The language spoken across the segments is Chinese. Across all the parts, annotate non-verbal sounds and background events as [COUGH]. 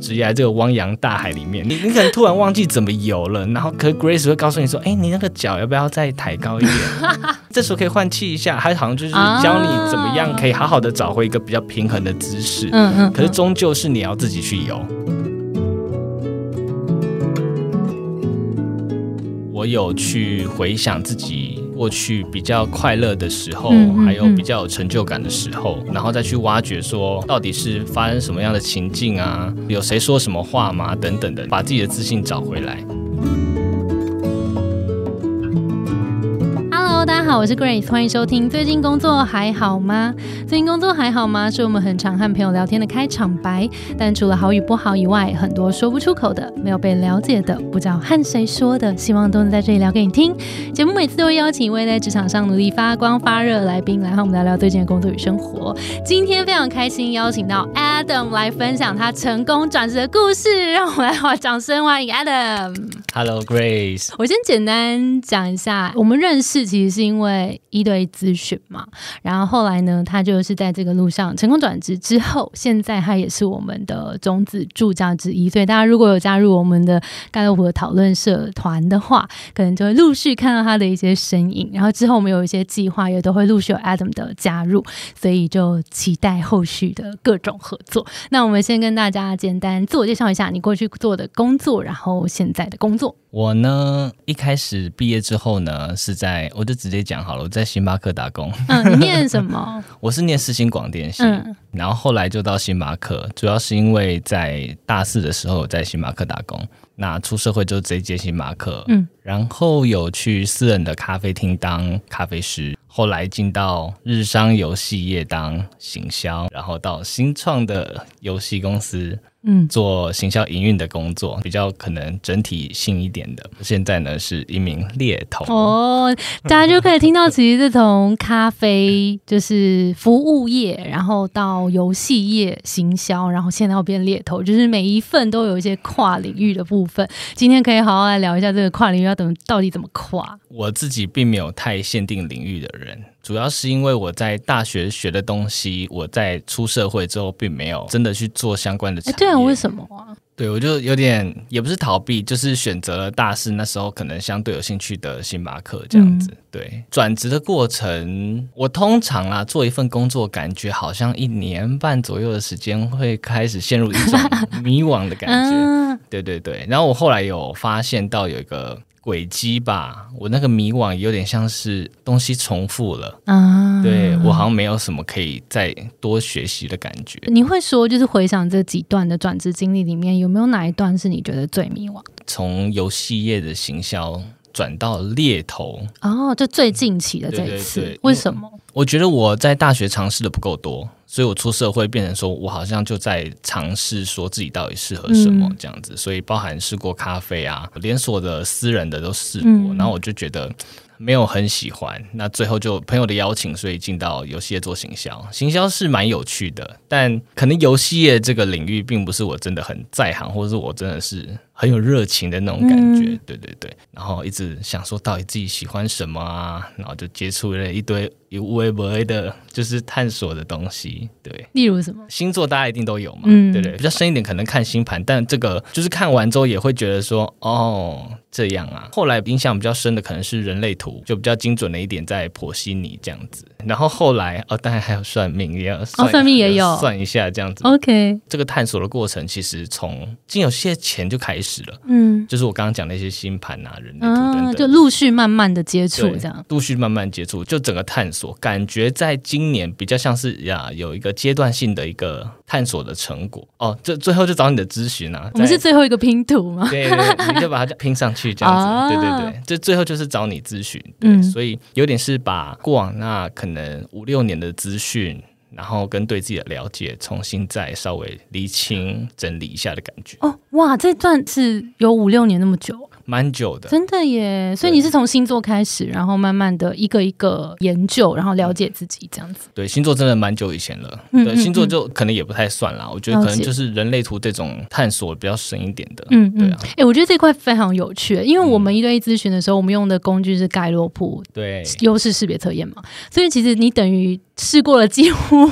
职业这个汪洋大海里面，你你可能突然忘记怎么游了，然后可 Grace 会告诉你说，哎，你那个脚要不要再抬高一点？这时候可以换气一下，还好像就是教你怎么样可以好好的找回一个比较平衡的姿势。嗯嗯。可是终究是你要自己去游。我有去回想自己过去比较快乐的时候，还有比较有成就感的时候，然后再去挖掘说到底是发生什么样的情境啊，有谁说什么话吗？等等的，把自己的自信找回来。好，我是 Grace，欢迎收听。最近工作还好吗？最近工作还好吗？是我们很常和朋友聊天的开场白。但除了好与不好以外，很多说不出口的、没有被了解的、不知道和谁说的，希望都能在这里聊给你听。节目每次都会邀请一位在职场上努力发光发热的来宾，来和我们聊聊最近的工作与生活。今天非常开心邀请到 Adam 来分享他成功转职的故事，让我们来掌声欢迎 Adam。Hello Grace，我先简单讲一下，我们认识其实。是因为因为一对一咨询嘛，然后后来呢，他就是在这个路上成功转职之后，现在他也是我们的种子助教之一。所以大家如果有加入我们的盖洛普的讨论社团的话，可能就会陆续看到他的一些身影。然后之后我们有一些计划，也都会陆续有 Adam 的加入，所以就期待后续的各种合作。那我们先跟大家简单自我介绍一下，你过去做的工作，然后现在的工作。我呢，一开始毕业之后呢，是在我就直接讲好了，我在星巴克打工。嗯，你念什么？[LAUGHS] 我是念世新广电系，然后后来就到星巴克，主要是因为在大四的时候在星巴克打工，那出社会就直接接星巴克。嗯，然后有去私人的咖啡厅当咖啡师，后来进到日商游戏业当行销，然后到新创的游戏公司。嗯，做行销营运的工作比较可能整体性一点的。现在呢是一名猎头哦，大家就可以听到，其实是从咖啡就是服务业，然后到游戏业行销，然后现在要变猎头，就是每一份都有一些跨领域的部分。今天可以好好来聊一下这个跨领域要怎么到底怎么跨。我自己并没有太限定领域的人。主要是因为我在大学学的东西，我在出社会之后并没有真的去做相关的。对啊，为什么啊？对我就有点也不是逃避，就是选择了大四那时候可能相对有兴趣的星巴克这样子。对，转职的过程，我通常啊做一份工作，感觉好像一年半左右的时间会开始陷入一种迷惘的感觉。[LAUGHS] 对对对，然后我后来有发现到有一个。轨迹吧，我那个迷惘有点像是东西重复了啊，对我好像没有什么可以再多学习的感觉。你会说，就是回想这几段的转职经历里面，有没有哪一段是你觉得最迷惘？从游戏业的行销转到猎头哦，就最近期的这一次，为什么？我觉得我在大学尝试的不够多。所以我出社会变成说，我好像就在尝试说自己到底适合什么这样子。所以包含试过咖啡啊，连锁的、私人的都试过，然后我就觉得没有很喜欢。那最后就朋友的邀请，所以进到游戏业做行销。行销是蛮有趣的，但可能游戏业这个领域并不是我真的很在行，或者是我真的是。很有热情的那种感觉，对对对，然后一直想说到底自己喜欢什么啊，然后就接触了一堆有微博的，就是探索的东西，对。例如什么星座，大家一定都有嘛，嗯，对对，比较深一点可能看星盘，但这个就是看完之后也会觉得说，哦，这样啊。后来印象比较深的可能是人类图，就比较精准的一点在剖析你这样子。然后后来哦，当然还有算命，也要哦，算命也有算一下这样子。OK，这个探索的过程其实从进有些钱就开始。了，嗯，就是我刚刚讲那些星盘啊、人类图等等，就陆续慢慢的接触，这样陆续慢慢接触，就整个探索，感觉在今年比较像是呀，有一个阶段性的一个探索的成果。哦，这最后就找你的咨询啊，我们是最后一个拼图吗？对对，你就把它拼上去这样子，[LAUGHS] 对对对，这最后就是找你咨询，对，所以有点是把过往那可能五六年的资讯。然后跟对自己的了解重新再稍微厘清整理一下的感觉。哦，哇，这段是有五六年那么久。蛮久的。真的耶！所以你是从星座开始，然后慢慢的一个一个研究，然后了解自己这样子。对，星座真的蛮久以前了。嗯嗯对，星座嗯就可能也不太算啦。我觉得可能就是人类图这种探索比较深一点的。嗯嗯对啊，哎、我觉得这块非常有趣，因为我们一对一咨询的时候，我们用的工具是盖洛普对，优势识别测验嘛，所以其实你等于试过了几乎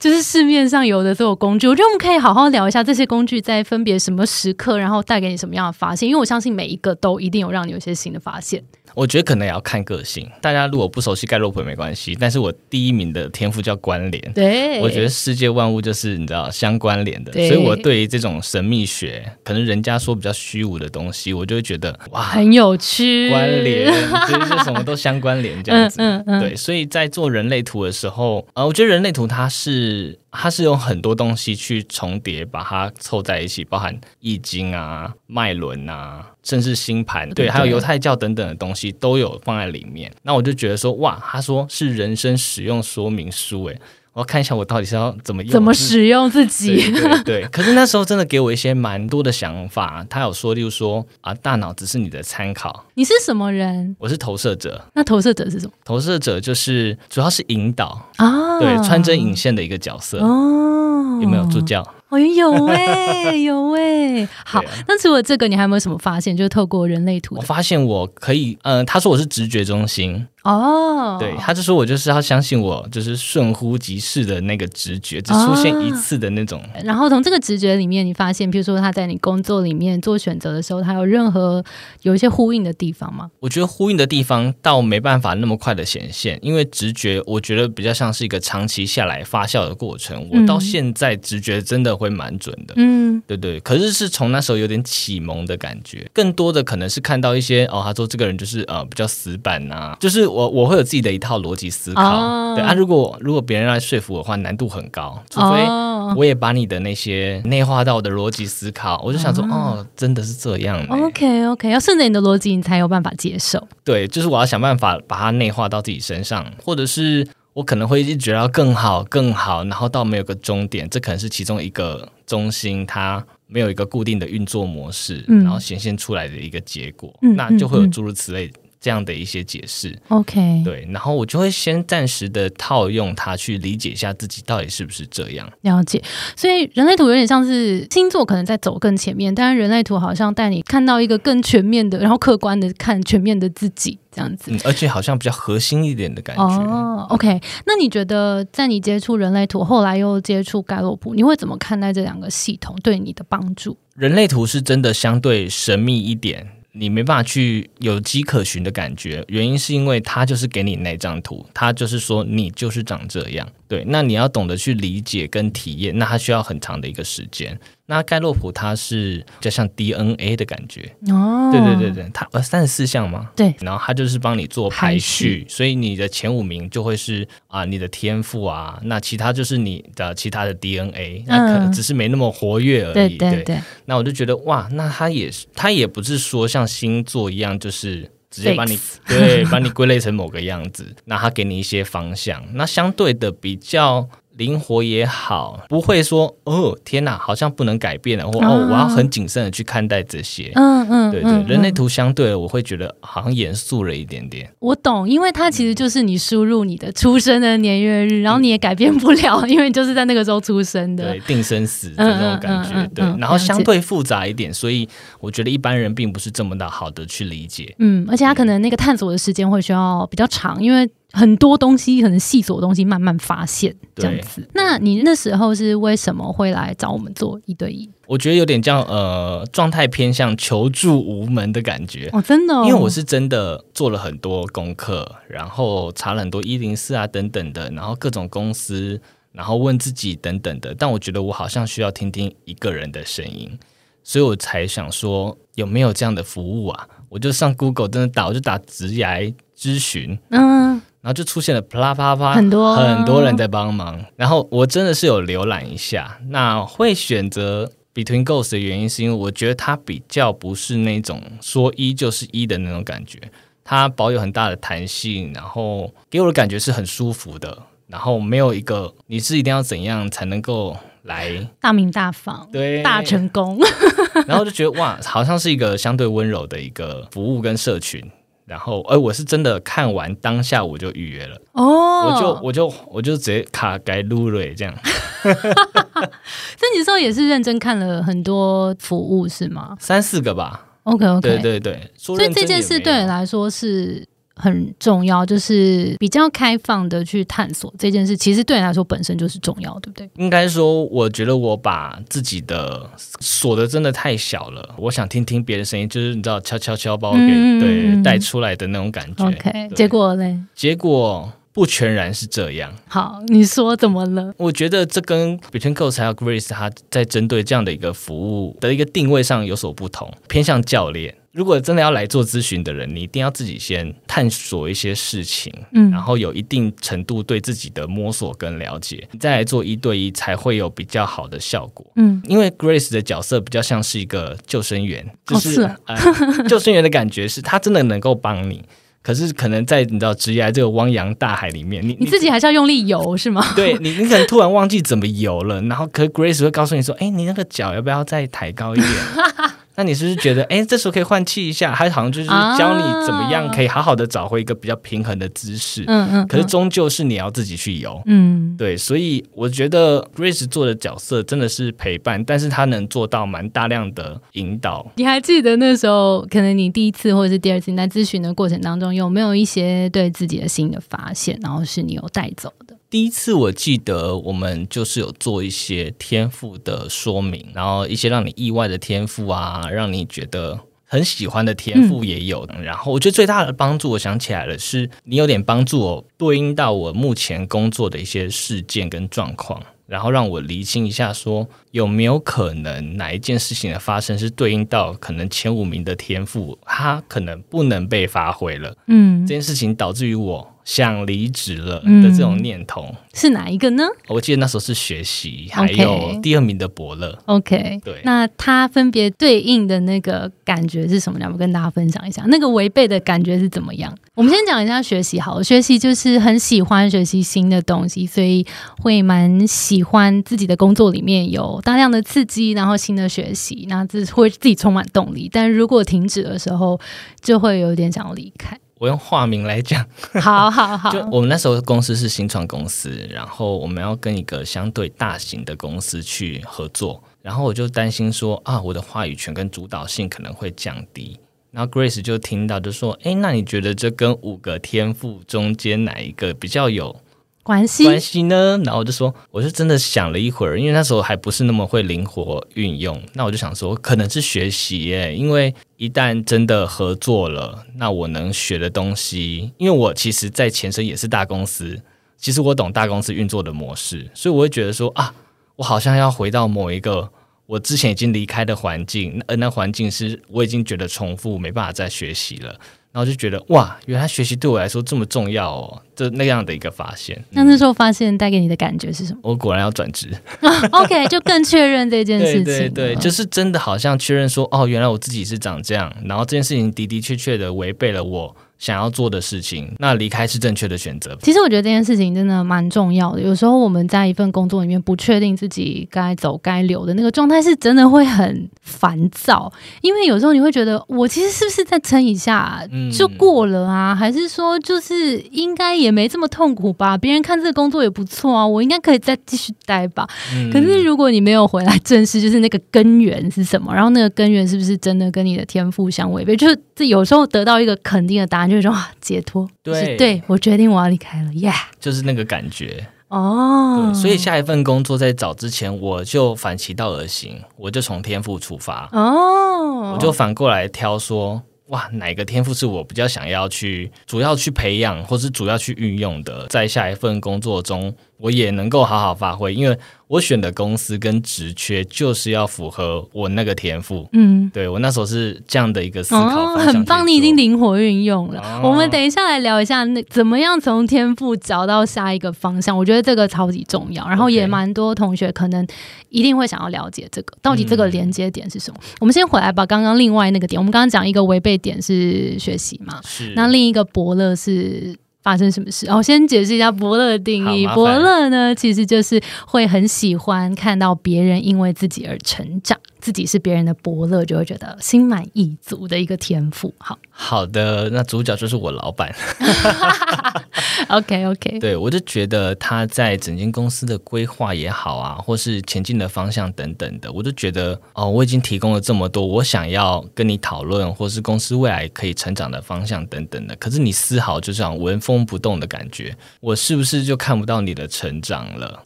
就是市面上有的所有工具。我觉得我们可以好好聊一下这些工具在分别什么时刻，然后带给你什么样的发现，因为我相信每一个都一定有让你有一些新的发现。我觉得可能也要看个性。大家如果不熟悉盖洛普也没关系，但是我第一名的天赋叫关联。对，我觉得世界万物就是你知道相关联的，所以我对于这种神秘学，可能人家说比较虚无的东西，我就会觉得哇，很有趣，关联，[LAUGHS] 就是什么都相关联这样子。嗯嗯嗯对，所以在做人类图的时候，呃，我觉得人类图它是它是用很多东西去重叠，把它凑在一起，包含易经啊、脉轮啊，甚至星盘，对，对还有犹太教等等的东西都有放在里面。那我就觉得说，哇，他说是人生使用说明书，诶，我要看一下我到底是要怎么用，怎么使用自己。对对对，[LAUGHS] 可是那时候真的给我一些蛮多的想法。他有说，例如说啊，大脑只是你的参考，你是什么人？我是投射者，那投射者是什么投射者就是主要是引导，啊？对，穿针引线的一个角色。哦，有没有助？教？哦，有哎、[LAUGHS] 有哎、好啊，那除了这个，你还有没有什么发现？就是透过人类图我发现我可以，嗯、他说我是直觉中心，哦，对，他就说我就是要相信我就是顺乎即逝的那个直觉，只出现一次的那种。然后从这个直觉里面，你发现，比如说他在你工作里面做选择的时候，他有任何有一些呼应的地方吗？我觉得呼应的地方倒没办法那么快的显现，因为直觉我觉得比较像是一个长期下来发酵的过程。我到现在直觉真的会蛮准的。嗯，对对，可是是从那时候有点启蒙的感觉，更多的可能是看到一些哦，他说这个人就是呃比较死板呐、就是我我会有自己的一套逻辑思考，哦。对啊，如果如果别人来说服我的话，难度很高，除非哦我也把你的那些内化到我的逻辑思考，我就想说哦，真的是这样、欸，，OK OK，要顺着你的逻辑，你才有办法接受。对，就是我要想办法把它内化到自己身上，或者是我可能会一直觉得要更好、更好，然后到没有个终点，这可能是其中一个中心，它没有一个固定的运作模式，嗯。然后显现出来的一个结果，嗯那就会有诸如此类。这样的一些解释，OK，对，然后我就会先暂时的套用它去理解一下自己到底是不是这样。了解。所以人类图有点像是星座，可能在走更前面，但是人类图好像带你看到一个更全面的，然后客观的看全面的自己这样子。嗯，而且好像比较核心一点的感觉。哦，OK，那你觉得在你接触人类图，后来又接触盖洛普，你会怎么看待这两个系统对你的帮助？人类图是真的相对神秘一点，你没办法去有迹可循的感觉。原因是因为他就是给你那张图，他就是说你就是长这样。对，那你要懂得去理解跟体验，那它需要很长的一个时间。那盖洛普它是就像 DNA 的感觉，哦，对对对对，它呃三十四项嘛？对然后它就是帮你做排排序，序所以你的前五名就会是啊、你的天赋啊，那其他就是你的其他的 DNA，那可能嗯只是没那么活跃而对已。对对，那我就觉得哇，那它也是，它也不是说像星座一样，就是直接把你对把你归类成某个样子，那他给你一些方向，那相对的比较。灵活也好，不会说哦天哪，好像不能改变了，或啊哦我要很谨慎的去看待这些。嗯嗯，对对，人类图相对我会觉得好像严肃了一点点。我懂，因为它其实就是你输入你的出生的年月日，然后你也改变不了，因为你就是在那个时候出生的对，。定生死的那种感觉，对，嗯然后相对复杂一点，所以我觉得一般人并不是这么的好的去理解。嗯，而且他可能那个探索的时间会需要比较长，因为很多东西可能细琐的东西慢慢发现这样子。那你那时候是为什么会来找我们做一对一？我觉得有点像呃状态偏向求助无门的感觉。哦，真的、哦，因为我是真的做了很多功课，然后查了很多一零四啊等等的，然后各种公司，然后问自己等等的，但我觉得我好像需要听听一个人的声音，所以我才想说有没有这样的服务啊？我就上 Google 真的打，我就打职涯咨询，嗯然后就出现了啪啦啪啦啪很多。很多人在帮忙，然后我真的是有浏览一下，那会选择 Between Goals 的原因是因为我觉得它比较不是那种说一就是一的那种感觉，它保有很大的弹性，然后给我的感觉是很舒服的，然后没有一个你是一定要怎样才能够来大名大放，对。大成功。[LAUGHS] 然后就觉得哇，好像是一个相对温柔的一个服务跟社群。然后，哎，我是真的看完当下我就预约了，哦，我就我就我就直接卡改录了这样。[LAUGHS] 所以你说也是认真看了很多服务是吗？三四个吧，？OK OK，对对对，所所以这件事对你来说是很重要，就是比较开放的去探索这件事，其实对你来说本身就是重要，对不对？应该说，我觉得我把自己的锁的真的太小了。我想听听别的声音，就是你知道，悄悄悄把我给、对嗯带出来的那种感觉。OK，结果嘞？结果不全然是这样。好，你说怎么了？我觉得这跟 Between Coast 还有 Grace 它在针对这样的一个服务的一个定位上有所不同，偏向教练。如果真的要来做咨询的人，你一定要自己先探索一些事情，嗯然后有一定程度对自己的摸索跟了解，你再来做一对一才会有比较好的效果。嗯，因为 Grace 的角色比较像是一个救生员，就是,、是啊呃、[LAUGHS] 救生员的感觉是他真的能够帮你，可是可能在你知道职业这个汪洋大海里面，你你自己还是要用力游是吗？[LAUGHS] 对你，你可能突然忘记怎么游了，然后可是 Grace 会告诉你说：“哎，你那个脚要不要再抬高一点？” [LAUGHS] 那你是不是觉得，[LAUGHS] 哎，这时候可以换气一下？他好像就是教你怎么样可以好好的找回一个比较平衡的姿势。嗯嗯，可是终究是你要自己去游。嗯对，所以我觉得 Grace 做的角色真的是陪伴，但是他能做到蛮大量的引导。你还记得那时候，可能你第一次或者是第二次你在咨询的过程当中，有没有一些对自己的新的发现，然后是你有带走的？第一次我记得我们就是有做一些天赋的说明，然后一些让你意外的天赋啊，让你觉得很喜欢的天赋也有。然后我觉得最大的帮助，我想起来了，是你有点帮助我对应到我目前工作的一些事件跟状况。然后让我厘清一下，说有没有可能哪一件事情的发生是对应到可能前五名的天赋，他可能不能被发挥了。嗯这，件事情导致于我想离职了嗯的这种念头。是哪一个呢我记得那时候是学习，还有第二名的伯乐。？OK，对那他分别对应的那个感觉是什么？要不跟大家分享一下？那个违背的感觉是怎么样？我们先讲一下学习好，学习就是很喜欢学习新的东西，所以会蛮喜欢自己的工作里面有大量的刺激，然后新的学习，那这会自己充满动力。但如果停止的时候，就会有点想要离开。我用化名来讲，好好好，就我们那时候公司是新创公司，然后我们要跟一个相对大型的公司去合作，然后我就担心说啊，我的话语权跟主导性可能会降低。然后 Grace 就听到就说：“哎，那你觉得这跟五个天赋中间哪一个比较有关系关系呢？然后我就说，我就真的想了一会儿，因为那时候还不是那么会灵活运用。那我就想说，可能是学习耶，因为一旦真的合作了，那我能学的东西，因为我其实在前身也是大公司，其实我懂大公司运作的模式，所以我会觉得说啊，我好像要回到某一个。我之前已经离开的环境，而那环境是我已经觉得重复，没办法再学习了。然后就觉得哇，原来学习对我来说这么重要哦，这那样的一个发现。那那时候发现带给你的感觉是什么我果然要转职？[LAUGHS] OK，就更确认这件事情。对对对，就是真的好像确认说，哦，原来我自己是长这样，然后这件事情的的确确的违背了我想要做的事情，那离开是正确的选择。其实我觉得这件事情真的蛮重要的。有时候我们在一份工作里面不确定自己该走该留的那个状态，是真的会很烦躁。因为有时候你会觉得，我其实是不是再撑一下嗯就过了啊？还是说就是应该也没这么痛苦吧？别人看这个工作也不错啊，我应该可以再继续待吧？嗯可是如果你没有回来正视，就是那个根源是什么，然后那个根源是不是真的跟你的天赋相违背？就是这有时候得到一个肯定的答案，就是说啊，解脱，就是对对我决定我要离开了，耶、就是那个感觉。哦对，，所以下一份工作在找之前，我就反其道而行，我就从天赋出发，哦，我就反过来挑说。哇，哪个天赋是我比较想要去主要去培养，或是主要去运用的，在下一份工作中，我也能够好好发挥，因为我选的公司跟职缺就是要符合我那个天赋。嗯。对我那时候是这样的一个思考很棒，你已经灵活运用了。哦我们等一下来聊一下，那怎么样从天赋找到下一个方向？我觉得这个超级重要。然后也蛮多同学可能一定会想要了解这个，到底这个嗯连接点是什么？我们先回来吧刚刚另外那个点，我们刚刚讲一个违背点是学习嘛，是那另一个伯乐是发生什么事？哦，先解释一下伯乐的定义。伯乐呢，其实就是会很喜欢看到别人因为自己而成长，自己是别人的伯乐，就会觉得心满意足的一个天赋。好好的，那主角就是我老板。[LAUGHS] OK OK，对我就觉得他在整间公司的规划也好啊，或是前进的方向等等的，我就觉得哦，我已经提供了这么多，我想要跟你讨论，或是公司未来可以成长的方向等等的，可是你丝毫就这样纹风不动的感觉，我是不是就看不到你的成长了？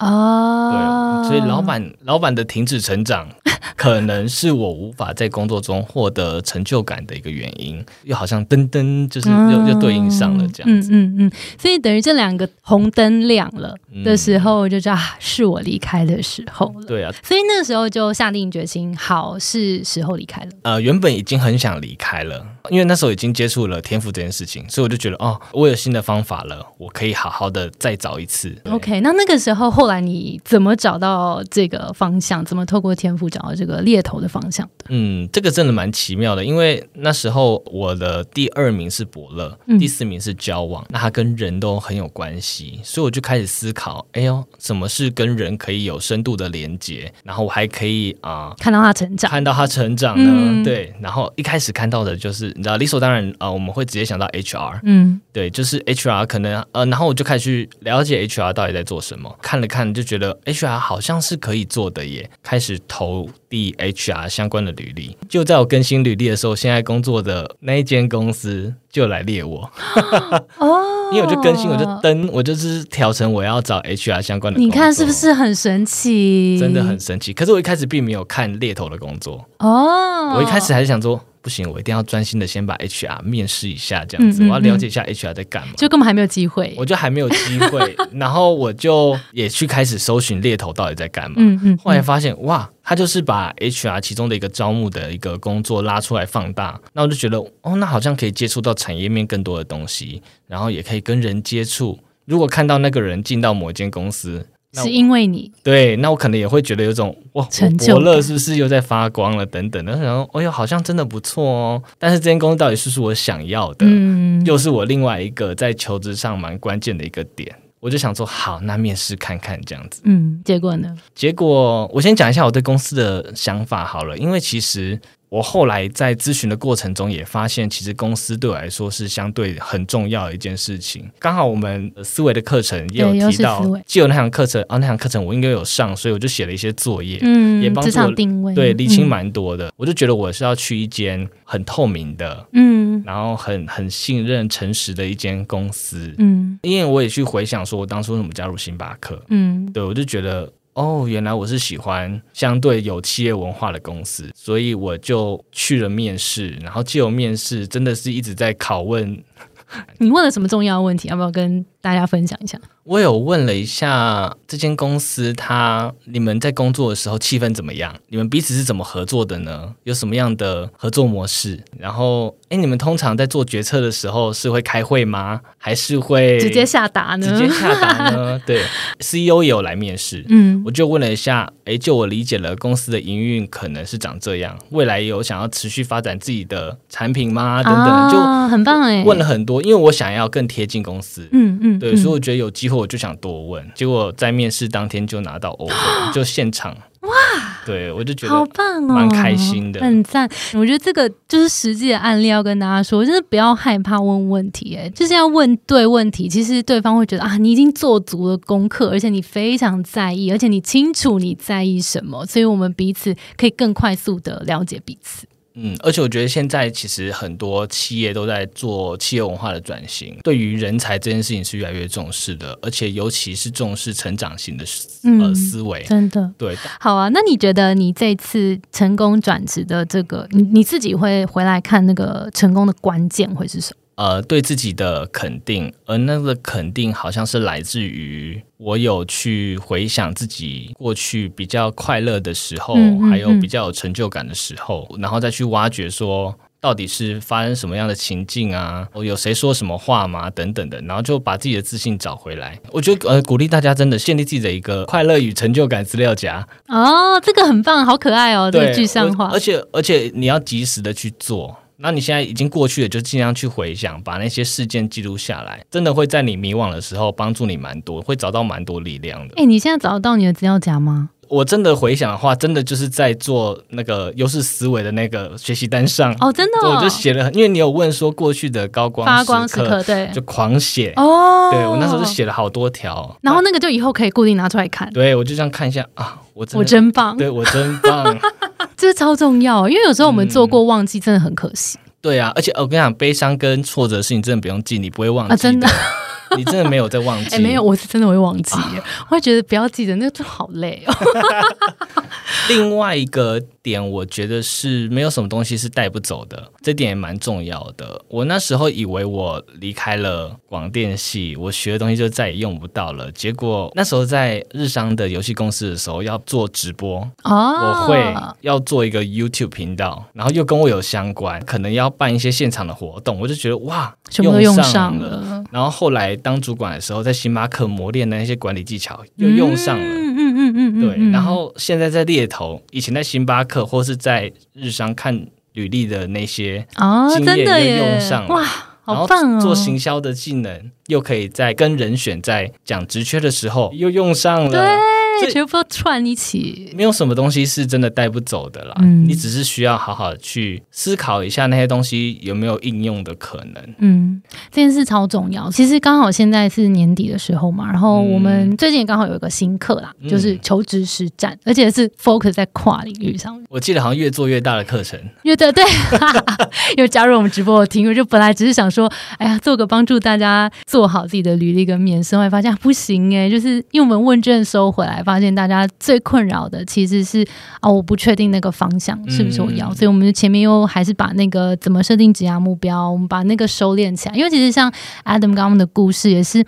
哦，对，所以老板老板的停止成长，可 [LAUGHS] 能是我无法在工作中获得成就感的一个原因，又好像噔噔，就是又又对应上了这样子。嗯嗯嗯，所以等于这两个红灯亮了的时候，我就知道啊，是我离开的时候了。对啊，所以那时候就下定决心，好，是时候离开了。呃，原本已经很想离开了，因为那时候已经接触了天赋这件事情，所以我就觉得哦，我有新的方法了，我可以好好的再找一次。OK，那那个时候后来你怎么找到这个方向？怎么透过天赋找到这个猎头的方向的？嗯，这个真的蛮奇妙的，因为那时候我的第二名是伯乐，嗯。第四名是交往，那它跟人都很有关系，所以我就开始思考，哎呦，什么是跟人可以有深度的连接，然后我还可以啊。看到他成长，看到他成长呢，嗯。对，然后一开始看到的就是，你知道，理所当然啊、呃我们会直接想到 HR，嗯。对，就是 HR 可能呃，然后我就开始去了解 HR 到底在做什么，看了看就觉得 HR 好像是可以做的耶，开始投递 HR 相关的履历。就在我更新履历的时候，现在工作的那一间公司就来列我，哦，[LAUGHS] 因为我就更新，我就登，我就是调成我要找 HR 相关的。你看是不？是很神奇？真的很神奇，可是我一开始并没有看猎头的工作，哦。我一开始还是想说，不行，我一定要专心的先把 HR 面试一下，这样子，嗯嗯我要了解一下 HR 在干嘛。就根本还没有机会。我就还没有机会，[LAUGHS] 然后我就也去开始搜寻猎头到底在干嘛。嗯嗯，后来发现，哇，他就是把 HR 其中的一个招募的一个工作拉出来放大，那我就觉得，哦，那好像可以接触到产业面更多的东西，然后也可以跟人接触。如果看到那个人进到某一间公司，那是因为你对，那我可能也会觉得有种哇，伯乐是不是又在发光了等等的，然后哎呦，好像真的不错哦。但是这间公司到底是不是我想要的？嗯又是我另外一个在求职上蛮关键的一个点。我就想说，好，那面试看看这样子。嗯，结果呢？结果我先讲一下我对公司的想法好了，因为其实我后来在咨询的过程中也发现，其实公司对我来说是相对很重要的一件事情。刚好我们呃思维的课程也有提到既有那堂课程啊，那堂课程我应该有上，所以我就写了一些作业。嗯，也帮助我场定位，对，厘清嗯蛮多的，我就觉得我是要去一间很透明的，嗯然后很很信任、诚实的一间公司。嗯因为我也去回想，说我当初怎么加入星巴克，嗯对我就觉得，哦，原来我是喜欢相对有企业文化的公司，所以我就去了面试，然后借由面试，真的是一直在拷问。你问了什么重要问题？要不要跟大家分享一下？我有问了一下这间公司，它你们在工作的时候气氛怎么样？你们彼此是怎么合作的呢？有什么样的合作模式？然后，哎，你们通常在做决策的时候是会开会吗？还是会直接下达呢？直接下达呢？[LAUGHS] 对，CEO 也有来面试，嗯我就问了一下，哎，就我理解了公司的营运可能是长这样，未来有想要持续发展自己的产品吗？等等，啊，很棒哎，问了很多，因为我想要更贴近公司。嗯嗯，对，嗯所以我觉得有机会我就想多问，结果在面试当天就拿到 offer，[GASPS] 就现场哇！对我就觉得好棒哦，蛮开心的很赞。我觉得这个就是实际的案例，要跟大家说，就是不要害怕问问题，哎，就是要问对问题。其实对方会觉得啊，你已经做足了功课，而且你非常在意，而且你清楚你在意什么，所以我们彼此可以更快速的了解彼此。嗯，而且我觉得现在其实很多企业都在做企业文化的转型，对于人才这件事情是越来越重视的，而且尤其是重视成长型的思呃嗯思维。真的。对，好啊，那你觉得你这次成功转职的这个，你你自己会回来看那个成功的关键会是什么？呃，对自己的肯定，而那个肯定好像是来自于我有去回想自己过去比较快乐的时候，嗯嗯还有嗯比较有成就感的时候，然后再去挖掘说。到底是发生什么样的情境啊？我有谁说什么话吗？等等的，然后就把自己的自信找回来。我觉得呃，鼓励大家真的建立自己的一个快乐与成就感资料夹，哦，这个很棒，好可爱哦，这对，个具象化而。且而且你要及时的去做，那你现在已经过去了，就尽量去回想，把那些事件记录下来，真的会在你迷惘的时候帮助你蛮多，会找到蛮多力量的。哎、你现在找得到你的资料夹吗？我真的回想的话，真的就是在做那个优势思维的那个学习单上，哦，真的、哦，我就写了，因为你有问说过去的高光发光时刻，对，就狂写。哦，对我那时候就写了好多条，然后那个就以后可以固定拿出来看。对我就这样看一下啊，我真我真棒，对我真棒，[LAUGHS] 这超重要，因为有时候我们做过忘记，真的很可惜对啊，而且我跟你讲，悲伤跟挫折的事情真的不用记，你不会忘记啊！真的，[LAUGHS] 你真的没有在忘记。[LAUGHS] 哎，没有，我是真的会忘记，[LAUGHS] 我会觉得不要记得，那个就好累哦。另外一个点，我觉得是没有什么东西是带不走的，这点也蛮重要的。我那时候以为我离开了广电系，我学的东西就再也用不到了。结果那时候在日商的游戏公司的时候要做直播，哦，我会要做一个 YouTube 频道，然后又跟我有相关，可能要办一些现场的活动，我就觉得哇，全部都用上上了。了，然后后来当主管的时候，在星巴克磨练的那些管理技巧又用上了。嗯嗯嗯对，嗯然后现在在猎头，以前在星巴克或是在日商看履历的那些，哦，经验又真的耶用上，了哇，然后好棒哦！做行销的技能，又可以在跟人选在讲职缺的时候又用上了。所对，全部都串一起。没有什么东西是真的带不走的啦，嗯你只是需要好好去思考一下那些东西有没有应用的可能。嗯，这件事超重要。其实刚好现在是年底的时候嘛，然后我们最近也刚好有一个新课啦，嗯就是求职实战，而且是 focus 在跨领域上面。我记得好像越做越大的课程，因为对对，[LAUGHS] 又加入我们直播的听我，就本来只是想说，哎呀，做个帮助大家做好自己的履历跟面试，后来发现、啊、不行哎，就是因为我们问卷收回来，发现大家最困扰的其实是啊，我不确定那个方向是不是我要，嗯。所以我们前面又还是把那个怎么设定职业目标，我们把那个收敛起来，因为其实像 Adam 刚刚的故事也是，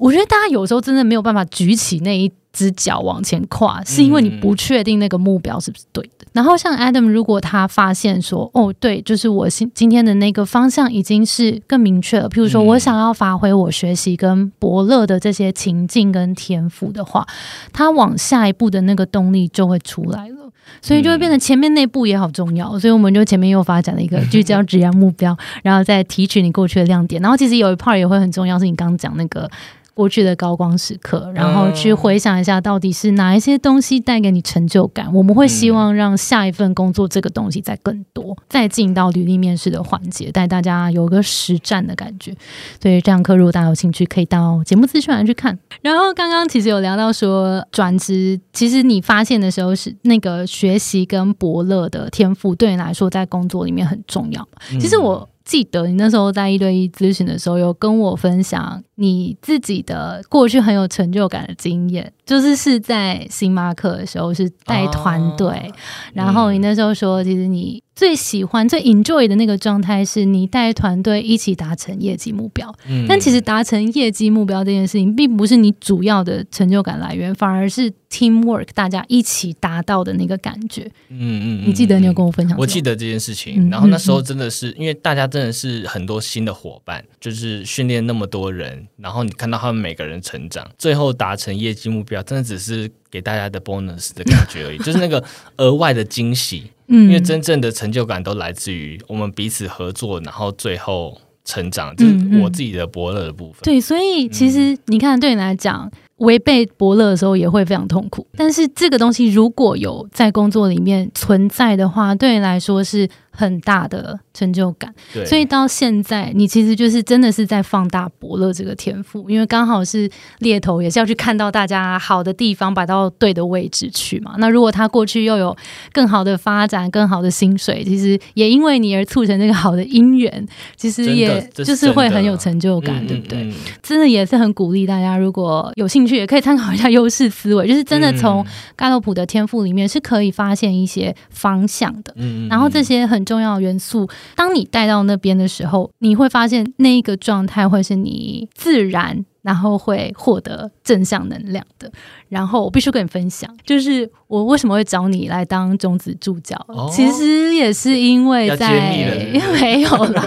我觉得大家有时候真的没有办法举起那一。只脚往前跨，是因为你不确定那个目标是不是对的。然后像 Adam，如果他发现说，哦，对，就是我今今天的那个方向已经是更明确了，譬如说我想要发挥我学习跟伯乐的这些情境跟天赋的话，他往下一步的那个动力就会出来了。所以就会变成前面那步也好重要，所以我们就前面又发展了一个聚焦职业目标，[LAUGHS] 然后再提取你过去的亮点，然后其实有一 part 也会很重要，是你刚刚讲那个。过去的高光时刻，然后去回想一下，到底是哪一些东西带给你成就感？我们会希望让下一份工作这个东西再更多，再进到履历面试的环节，带大家有个实战的感觉。所以这堂课如果大家有兴趣，可以到节目资讯栏去看。然后刚刚其实有聊到说转职，其实你发现的时候是那个学习跟伯乐的天赋对你来说在工作里面很重要。其实我。记得你那时候在一对一咨询的时候，有跟我分享你自己的过去很有成就感的经验，就是是在星巴克的时候是带团队，哦。然后你那时候说，其实你最喜欢、最 enjoy 的那个状态是你带团队一起达成业绩目标。嗯但其实达成业绩目标这件事情，并不是你主要的成就感来源，反而是 teamwork 大家一起达到的那个感觉。嗯嗯你记得你有跟我分享？我记。得这件事情，嗯然后那时候真的是因为大家真的是很多新的伙伴，就是训练那么多人，然后你看到他们每个人成长，最后达成业绩目标，真的只是给大家的 bonus 的感觉而已，就是那个额外的惊喜。嗯因为真正的成就感都来自于我们彼此合作，然后最后成长，就是我自己的伯乐的部分。对，所以其实你看，对你来讲，违背伯乐的时候也会非常痛苦。但是这个东西如果有在工作里面存在的话，对你来说是很大的成就感。所以到现在，你其实就是真的是在放大伯乐这个天赋，因为刚好是猎头，也是要去看到大家好的地方，摆到对的位置去嘛。那如果他过去又有更好的发展、更好的薪水，其实也因为你而促成这个好的姻缘，其实也就是会很有成就感，嗯对不对？嗯嗯真的也是很鼓励大家，如果有兴趣，也可以参考一下优势思维，就是真的从盖洛普的天赋里面是可以发现一些方向的。嗯嗯然后这些很重要的元素，当你带到那边的时候，你会发现那一个状态会是你自然，然后会获得正向能量的。然后我必须跟你分享，就是我为什么会找你来当种子助教，哦其实也是因为在 [LAUGHS] 没有啦，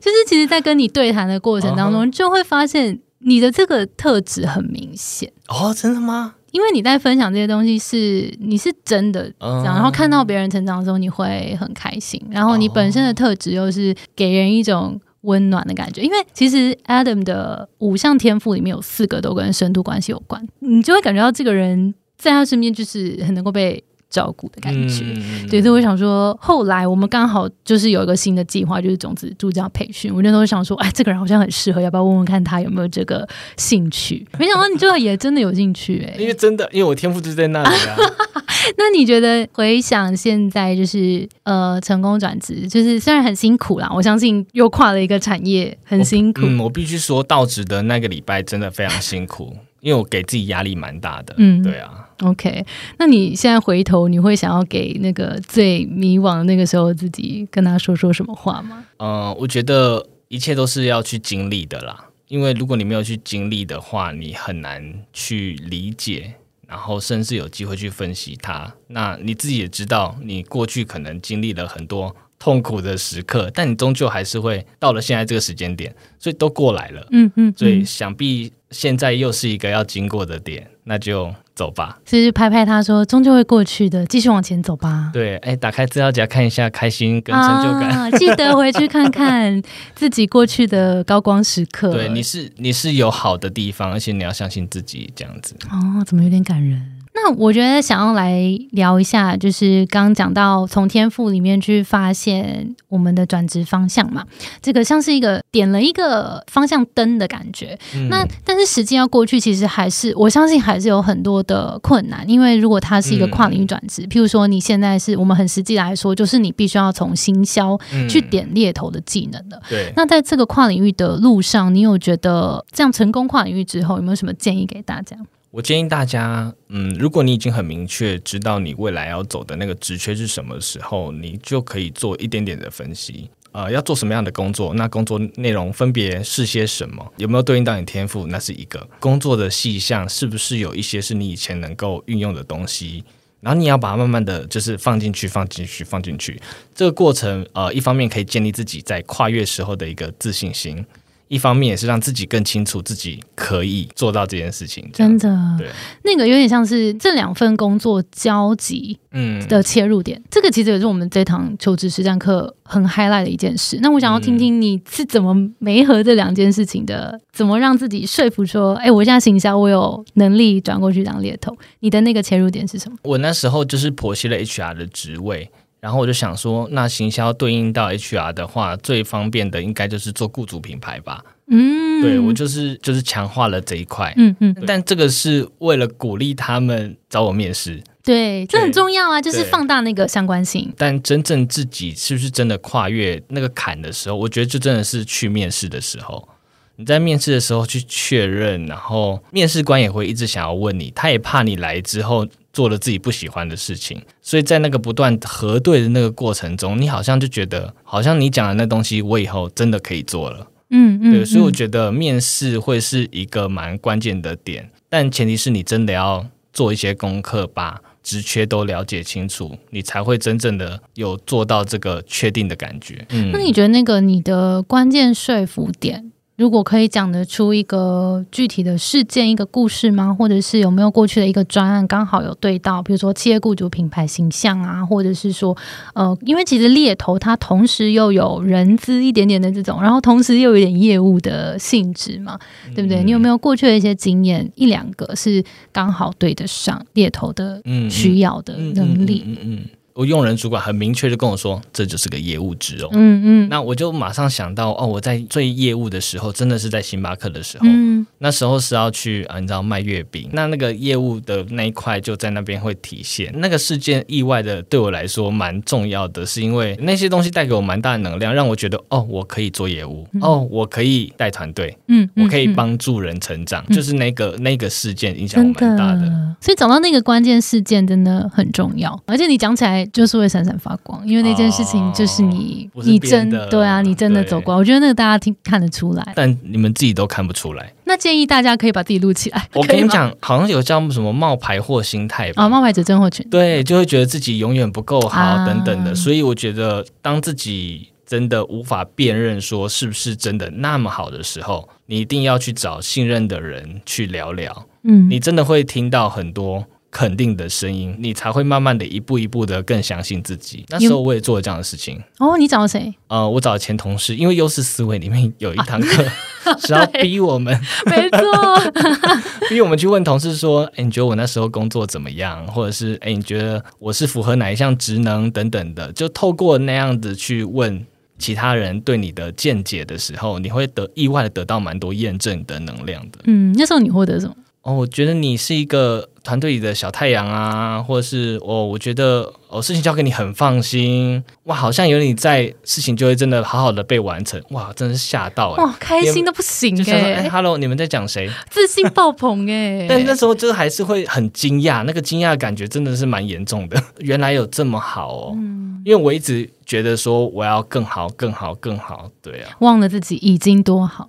就是其实，在跟你对谈的过程当哦中，就会发现你的这个特质很明显。哦，真的吗？因为你在分享这些东西是你是真的然后看到别人成长的时候，你会很开心。然后你本身的特质又是给人一种温暖的感觉。因为其实 Adam 的五项天赋里面有四个都跟深度关系有关，你就会感觉到这个人在他身边就是很能够被照顾的感觉。嗯对，所以我想说，后来我们刚好就是有一个新的计划，就是种子助教培训。我那时候想说，哎，这个人好像很适合，要不要问问看他有没有这个兴趣？[LAUGHS] 没想到你最后也真的有兴趣、哎，因为真的，因为我天赋就在那里啊。[LAUGHS] 那你觉得回想现在就是呃成功转职，就是虽然很辛苦啦，我相信又跨了一个产业，很辛苦。嗯，我必须说到职的那个礼拜真的非常辛苦，因为我给自己压力蛮大的。嗯对啊，OK，那你现在回头，你会想要给那个最迷惘的那个时候自己跟他说说什么话吗？嗯、我觉得一切都是要去经历的啦。因为如果你没有去经历的话，你很难去理解，然后甚至有机会去分析它。那你自己也知道，你过去可能经历了很多痛苦的时刻，但你终究还是会到了现在这个时间点，所以都过来了。嗯嗯，所以嗯想必现在又是一个要经过的点，那就走吧。就是拍拍他说，终究会过去的，继续往前走吧。对，哎，打开资料夹看一下，开心跟成就感。啊，记得回去看看 [LAUGHS] 自己过去的高光时刻。对，你是你是有好的地方，而且你要相信自己，这样子。哦，怎么有点感人？那我觉得想要来聊一下，就是刚刚讲到从天赋里面去发现我们的转职方向嘛，这个像是一个点了一个方向灯的感觉。嗯那但是实际要过去，其实还是我相信还是有很多的困难，因为如果它是一个跨领域转职，譬如说你现在是我们很实际来说，就是你必须要从行销嗯去点猎头的技能的。对，那在这个跨领域的路上，你有觉得这样成功跨领域之后，有没有什么建议给大家？我建议大家，嗯，如果你已经很明确知道你未来要走的那个职缺是什么时候，你就可以做一点点的分析。呃，要做什么样的工作？那工作内容分别是些什么？有没有对应到你天赋？那是一个工作的细项，是不是有一些是你以前能够运用的东西？然后你要把它慢慢的就是放进去，放进去，放进去。这个过程，呃，一方面可以建立自己在跨越时候的一个自信心，一方面也是让自己更清楚自己可以做到这件事情。真的，对那个有点像是这两份工作交集嗯，的切入点。这个其实也是我们这堂求职实战课很 highlight 的一件事。那我想要听听你是怎么没合这两件事情的，怎么让自己说服说，哎，我现在行销，我有能力转过去当猎头。你的那个切入点是什么？我那时候就是剖析了 HR 的职位，然后我就想说，那行销对应到 HR 的话，最方便的应该就是做雇主品牌吧？嗯，对我就是就是强化了这一块。嗯嗯，但这个是为了鼓励他们找我面试，对，这很重要啊，就是放大那个相关性。但真正自己是不是真的跨越那个坎的时候，我觉得就真的是去面试的时候。你在面试的时候去确认，然后面试官也会一直想要问你，他也怕你来之后做了自己不喜欢的事情，所以在那个不断核对的那个过程中，你好像就觉得，好像你讲的那东西，我以后真的可以做了。嗯嗯，对，所以我嗯觉得面试会是一个蛮关键的点，但前提是你真的要做一些功课，把职缺都了解清楚，你才会真正的有做到这个确定的感觉。嗯那你觉得那个你的关键说服点，如果可以讲得出一个具体的事件、一个故事吗？或者是有没有过去的一个专案刚好有对到，比如说企业雇主品牌形象啊，或者是说，呃，因为其实猎头它同时又有人资一点点的这种，然后同时又有点业务的性质嘛，对不对？你有没有过去的一些经验，一两个是刚好对得上猎头的嗯需要的能力？我用人主管很明确的跟我说，这就是个业务职哦。嗯嗯。那我就马上想到，哦，我在做业务的时候，真的是在星巴克的时候，嗯。那时候是要去啊，你知道卖月饼，那那个业务的那一块就在那边会体现。那个事件意外的对我来说蛮重要的，是因为那些东西带给我蛮大的能量，让我觉得哦，我可以做业务，哦，我可以带团队，嗯，我可以嗯。帮助人成长，嗯。就是那个那个事件影响我蛮大的。所以找到那个关键事件真的很重要，而且你讲起来就是会闪闪发光，因为那件事情就是你、你真对啊，你真的走过，我觉得那个大家听看得出来。但你们自己都看不出来。那建议大家可以把自己录起来。我跟你讲，好像有叫什么冒牌货心态吧？啊，冒牌者症候群。对，就会觉得自己永远不够好啊等等的，所以我觉得当自己真的无法辨认说是不是真的那么好的时候，你一定要去找信任的人去聊聊。嗯，你真的会听到很多肯定的声音，你才会慢慢的一步一步的更相信自己。那时候我也做了这样的事情。哦，你找谁？呃，我找前同事，因为优势思维里面有一堂课 [LAUGHS] 是要逼我们，没错，[LAUGHS] 逼我们去问同事说：“哎，你觉得我那时候工作怎么样？或者是哎，你觉得我是符合哪一项职能等等的？”就透过那样子去问其他人对你的见解的时候，你会得意外的得到蛮多验证的能量的。嗯，那时候你获得什么？哦，我觉得你是一个团队里的小太阳啊，或者是哦，我觉得哦，事情交给你很放心，哇，好像有你在，事情就会真的好好的被完成，哇，真的是吓到哎、哇，开心的不行哎哎，，Hello，你们在讲谁？[LAUGHS] 自信爆棚哎。[LAUGHS] 但那时候就还是会很惊讶，那个惊讶感觉真的是蛮严重的。[LAUGHS] 原来有这么好哦，嗯因为我一直觉得说我要更好、更好、更好，对啊，忘了自己已经多好。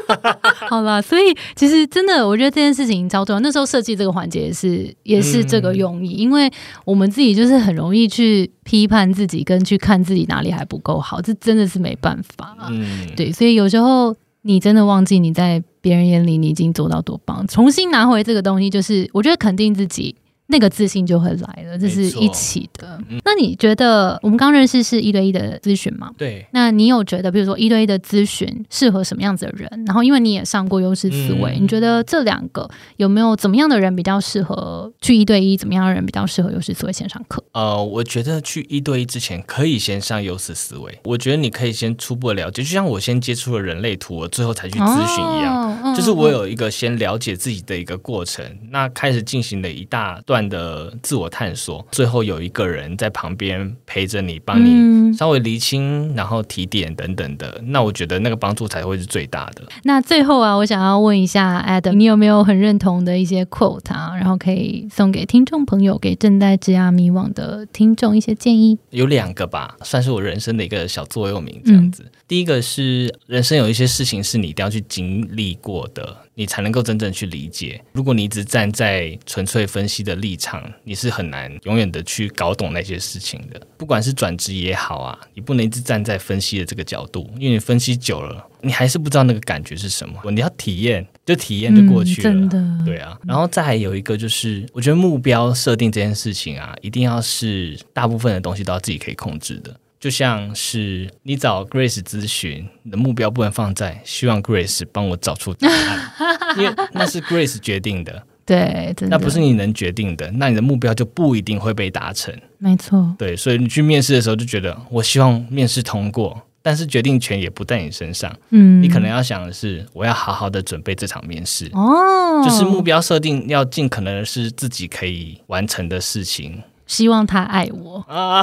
[LAUGHS] 好了，所以其实真的，我觉得这件事情超重要。那时候设计这个环节也是也是这个用意，因为我们自己就是很容易去批判自己，跟去看自己哪里还不够好，这真的是没办法。嗯，对，所以有时候你真的忘记你在别人眼里你已经做到多棒，重新拿回这个东西，就是我觉得肯定自己。那个自信就会来了，这是一起的。那你觉得我们刚认识是一对一的咨询吗？对，那你有觉得，比如说一对一的咨询适合什么样子的人？然后，因为你也上过优势思维，嗯你觉得这两个有没有怎么样的人比较适合去一对一？怎么样的人比较适合优势思维线上课？呃，我觉得去一对一之前可以先上优势思维，我觉得你可以先初步的了解，就像我先接触了人类图，我最后才去咨询一样。就是我有一个先了解自己的一个过程，那开始进行了一大段的自我探索，最后有一个人在旁边陪着你，帮你嗯稍微厘清，然后提点等等的，那我觉得那个帮助才会是最大的。那最后啊，我想要问一下 Adam，你有没有很认同的一些 quote 啊？然后可以送给听众朋友，给正在职涯迷惘的听众一些建议。有两个吧，算是我人生的一个小座右铭这样子。第一个是人生有一些事情是你一定要去经历过的，你才能够真正去理解。如果你一直站在纯粹分析的立场，你是很难永远的去搞懂那些事情的。不管是转职也好啊，你不能一直站在分析的这个角度，因为你分析久了，你还是不知道那个感觉是什么。你要体验，就体验就过去了。嗯真的，对啊，然后再来有一个就是，我觉得目标设定这件事情啊，一定要是大部分的东西都要自己可以控制的。就像是你找 Grace 咨询，你的目标不能放在希望 Grace 帮我找出答案，因为那是 Grace 决定的，[LAUGHS] 对，那不是你能决定的，那你的目标就不一定会被达成。没错。对，所以你去面试的时候就觉得，我希望面试通过，但是决定权也不在你身上，嗯，你可能要想的是，我要好好的准备这场面试。哦，就是目标设定要尽可能是自己可以完成的事情希望他爱我啊，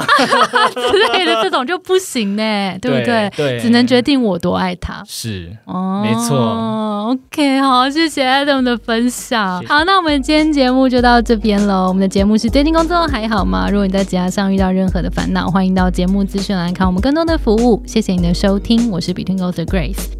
之类的，这种就不行呢，[LAUGHS] 对不对？对，只能决定我多爱他。是哦，没错。OK，好，谢谢 Adam 的分享好，那我们今天节目就到这边喽。我们的节目是最近工作还好吗？如果你在职涯上遇到任何的烦恼，欢迎到节目资讯栏看我们更多的服务。谢谢你的收听，我是 Between Goals 的 Grace。